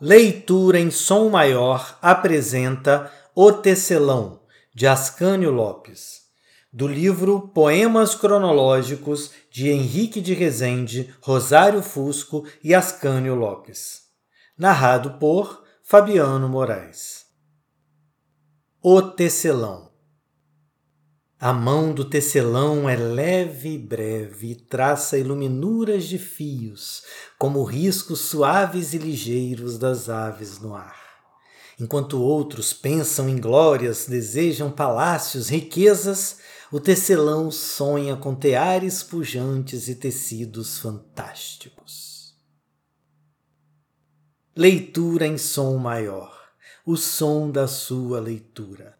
Leitura em som maior apresenta O Tecelão, de Ascânio Lopes, do livro Poemas Cronológicos de Henrique de Rezende, Rosário Fusco e Ascânio Lopes. Narrado por Fabiano Moraes. O Tecelão a mão do tecelão é leve e breve traça iluminuras de fios, como riscos suaves e ligeiros das aves no ar. Enquanto outros pensam em glórias, desejam palácios, riquezas, o tecelão sonha com teares pujantes e tecidos fantásticos. Leitura em som maior, o som da sua leitura